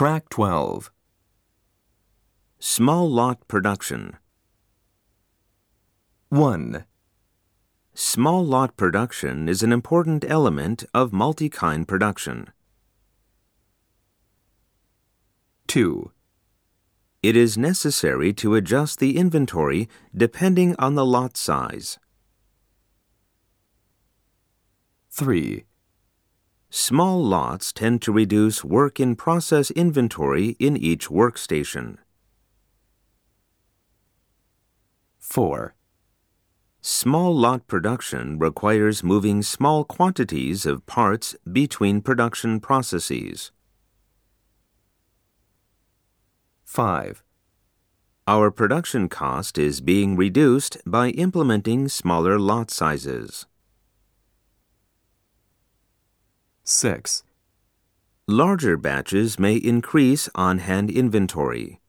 Track 12. Small lot production. 1, Small lot production is an important element of multi-kind production. 2, It is necessary to adjust the inventory depending on the lot size. 3, Small lots tend to reduce work in process inventory in each workstation. 4, Small lot production requires moving small quantities of parts between production processes. 5, Our production cost is being reduced by implementing smaller lot sizes. 6, Larger batches may increase on hand inventory.